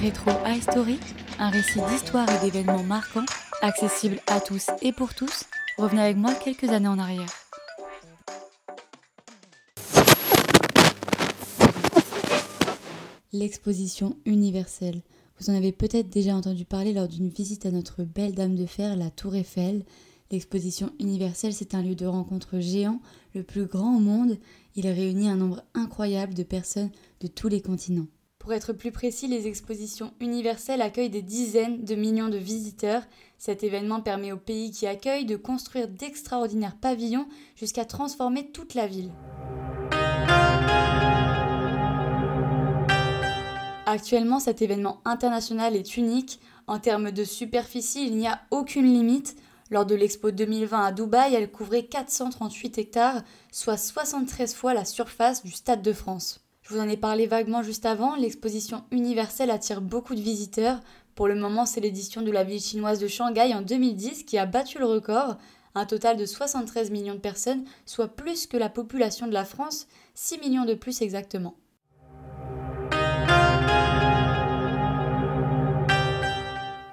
Rétro History, un récit d'histoire et d'événements marquants, accessible à tous et pour tous. Revenez avec moi quelques années en arrière. L'exposition universelle. Vous en avez peut-être déjà entendu parler lors d'une visite à notre belle dame de fer, la Tour Eiffel. L'exposition universelle, c'est un lieu de rencontre géant, le plus grand au monde. Il réunit un nombre incroyable de personnes de tous les continents. Pour être plus précis, les expositions universelles accueillent des dizaines de millions de visiteurs. Cet événement permet aux pays qui accueillent de construire d'extraordinaires pavillons jusqu'à transformer toute la ville. Actuellement, cet événement international est unique. En termes de superficie, il n'y a aucune limite. Lors de l'Expo 2020 à Dubaï, elle couvrait 438 hectares, soit 73 fois la surface du Stade de France. Je vous en ai parlé vaguement juste avant, l'exposition universelle attire beaucoup de visiteurs. Pour le moment, c'est l'édition de la ville chinoise de Shanghai en 2010 qui a battu le record, un total de 73 millions de personnes, soit plus que la population de la France, 6 millions de plus exactement.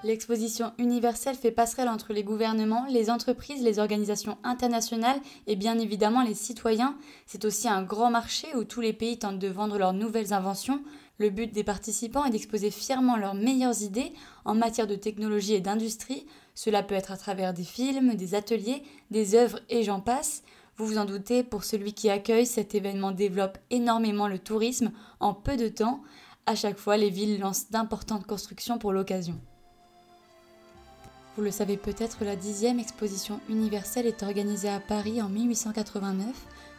L'exposition universelle fait passerelle entre les gouvernements, les entreprises, les organisations internationales et bien évidemment les citoyens. C'est aussi un grand marché où tous les pays tentent de vendre leurs nouvelles inventions. Le but des participants est d'exposer fièrement leurs meilleures idées en matière de technologie et d'industrie. Cela peut être à travers des films, des ateliers, des œuvres et j'en passe. Vous vous en doutez, pour celui qui accueille, cet événement développe énormément le tourisme en peu de temps. À chaque fois, les villes lancent d'importantes constructions pour l'occasion. Vous le savez peut-être, la dixième exposition universelle est organisée à Paris en 1889,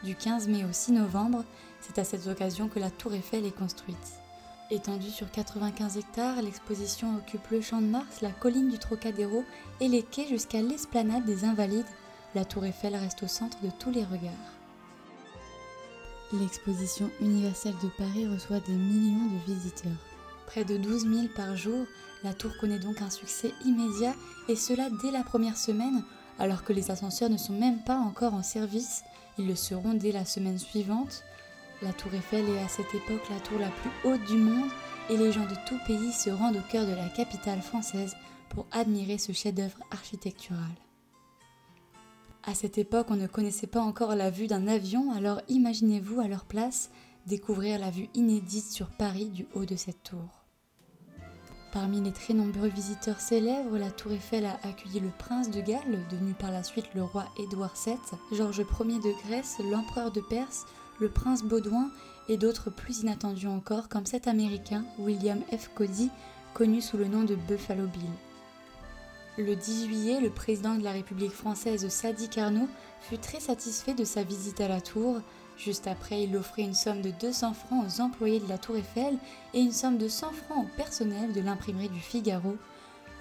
du 15 mai au 6 novembre. C'est à cette occasion que la Tour Eiffel est construite. Étendue sur 95 hectares, l'exposition occupe le champ de Mars, la colline du Trocadéro et les quais jusqu'à l'esplanade des Invalides. La Tour Eiffel reste au centre de tous les regards. L'exposition universelle de Paris reçoit des millions de visiteurs. Près de 12 000 par jour, la tour connaît donc un succès immédiat et cela dès la première semaine, alors que les ascenseurs ne sont même pas encore en service. Ils le seront dès la semaine suivante. La tour Eiffel est à cette époque la tour la plus haute du monde et les gens de tout pays se rendent au cœur de la capitale française pour admirer ce chef-d'œuvre architectural. À cette époque, on ne connaissait pas encore la vue d'un avion, alors imaginez-vous à leur place découvrir la vue inédite sur Paris du haut de cette tour. Parmi les très nombreux visiteurs célèbres, la Tour Eiffel a accueilli le prince de Galles, devenu par la suite le roi Édouard VII, Georges Ier de Grèce, l'empereur de Perse, le prince Baudouin et d'autres plus inattendus encore comme cet américain William F. Cody, connu sous le nom de Buffalo Bill. Le 10 juillet, le président de la République française Sadi Carnot fut très satisfait de sa visite à la tour, Juste après, il offrit une somme de 200 francs aux employés de la Tour Eiffel et une somme de 100 francs au personnel de l'imprimerie du Figaro.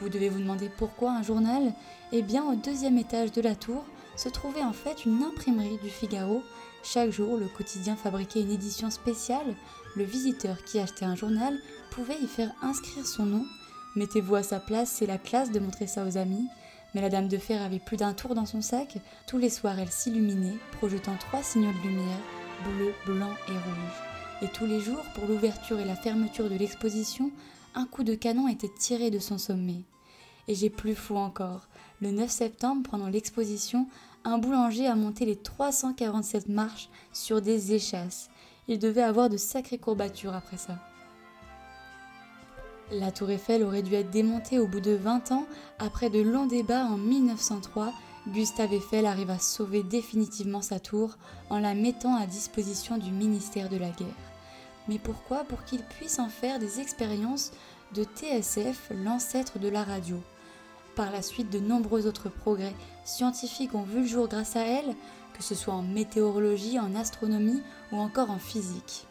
Vous devez vous demander pourquoi un journal? Eh bien, au deuxième étage de la tour se trouvait en fait une imprimerie du Figaro. Chaque jour, le quotidien fabriquait une édition spéciale. Le visiteur qui achetait un journal pouvait y faire inscrire son nom. Mettez-vous à sa place, c'est la classe de montrer ça aux amis. Mais la dame de fer avait plus d'un tour dans son sac. Tous les soirs, elle s'illuminait, projetant trois signaux de lumière, bleu, blanc et rouge. Et tous les jours, pour l'ouverture et la fermeture de l'exposition, un coup de canon était tiré de son sommet. Et j'ai plus fou encore. Le 9 septembre, pendant l'exposition, un boulanger a monté les 347 marches sur des échasses. Il devait avoir de sacrées courbatures après ça. La tour Eiffel aurait dû être démontée au bout de 20 ans. Après de longs débats en 1903, Gustave Eiffel arrive à sauver définitivement sa tour en la mettant à disposition du ministère de la Guerre. Mais pourquoi? Pour qu'il puisse en faire des expériences de TSF, l'ancêtre de la radio. Par la suite, de nombreux autres progrès scientifiques ont vu le jour grâce à elle, que ce soit en météorologie, en astronomie ou encore en physique.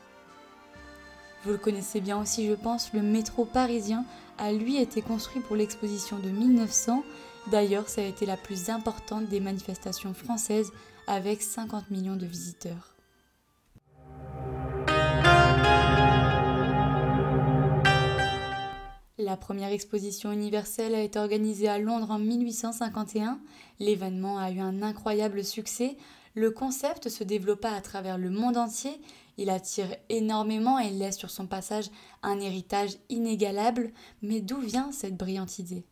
Vous le connaissez bien aussi, je pense, le métro parisien a lui été construit pour l'exposition de 1900. D'ailleurs, ça a été la plus importante des manifestations françaises avec 50 millions de visiteurs. La première exposition universelle a été organisée à Londres en 1851. L'événement a eu un incroyable succès. Le concept se développa à travers le monde entier, il attire énormément et laisse sur son passage un héritage inégalable, mais d'où vient cette brillante idée?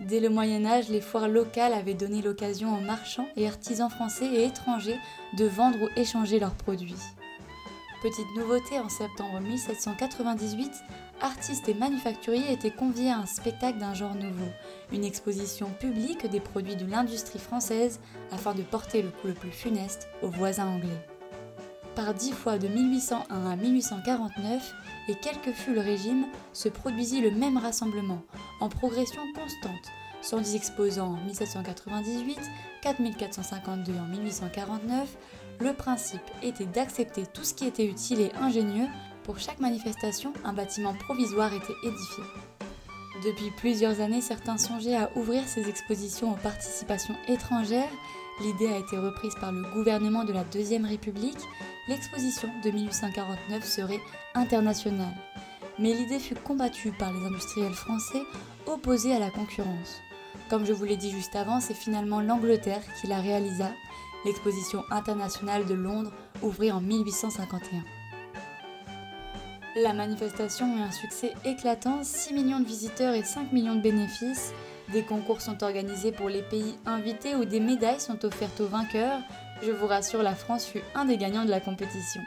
Dès le Moyen Âge, les foires locales avaient donné l'occasion aux marchands et artisans français et étrangers de vendre ou échanger leurs produits. Petite nouveauté, en septembre 1798, artistes et manufacturiers étaient conviés à un spectacle d'un genre nouveau, une exposition publique des produits de l'industrie française afin de porter le coup le plus funeste aux voisins anglais. Par dix fois de 1801 à 1849, et quel que fût le régime, se produisit le même rassemblement, en progression constante, 110 exposants en 1798, 4452 en 1849, le principe était d'accepter tout ce qui était utile et ingénieux. Pour chaque manifestation, un bâtiment provisoire était édifié. Depuis plusieurs années, certains songeaient à ouvrir ces expositions aux participations étrangères. L'idée a été reprise par le gouvernement de la Deuxième République. L'exposition de 1849 serait internationale. Mais l'idée fut combattue par les industriels français opposés à la concurrence. Comme je vous l'ai dit juste avant, c'est finalement l'Angleterre qui la réalisa l'exposition internationale de Londres ouvrit en 1851. La manifestation eut un succès éclatant, 6 millions de visiteurs et 5 millions de bénéfices. Des concours sont organisés pour les pays invités où des médailles sont offertes aux vainqueurs. Je vous rassure, la France fut un des gagnants de la compétition.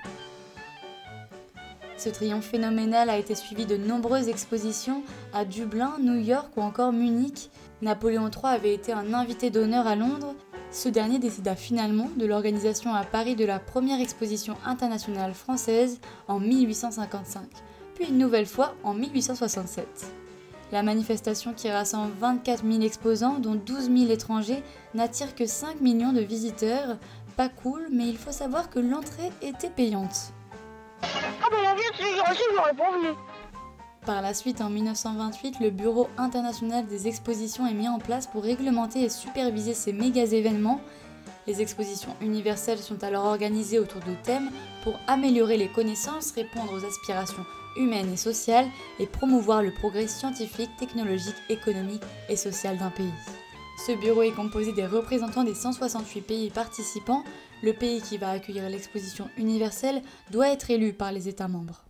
Ce triomphe phénoménal a été suivi de nombreuses expositions à Dublin, New York ou encore Munich. Napoléon III avait été un invité d'honneur à Londres ce dernier décida finalement de l'organisation à Paris de la première exposition internationale française en 1855, puis une nouvelle fois en 1867. La manifestation qui rassemble 24 000 exposants, dont 12 000 étrangers, n'attire que 5 millions de visiteurs. Pas cool, mais il faut savoir que l'entrée était payante. Ah ben la j'aurais pas venu. Par la suite, en 1928, le Bureau international des expositions est mis en place pour réglementer et superviser ces méga événements. Les expositions universelles sont alors organisées autour de thèmes pour améliorer les connaissances, répondre aux aspirations humaines et sociales et promouvoir le progrès scientifique, technologique, économique et social d'un pays. Ce bureau est composé des représentants des 168 pays participants. Le pays qui va accueillir l'exposition universelle doit être élu par les États membres.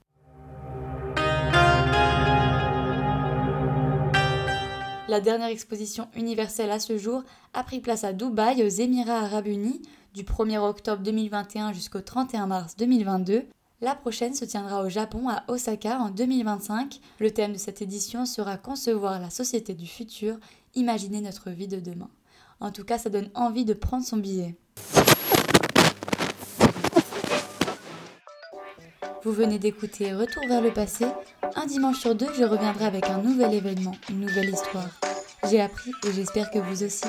La dernière exposition universelle à ce jour a pris place à Dubaï, aux Émirats arabes unis, du 1er octobre 2021 jusqu'au 31 mars 2022. La prochaine se tiendra au Japon, à Osaka, en 2025. Le thème de cette édition sera Concevoir la société du futur, imaginer notre vie de demain. En tout cas, ça donne envie de prendre son billet. Vous venez d'écouter Retour vers le passé. Un dimanche sur deux, je reviendrai avec un nouvel événement, une nouvelle histoire. J'ai appris et j'espère que vous aussi.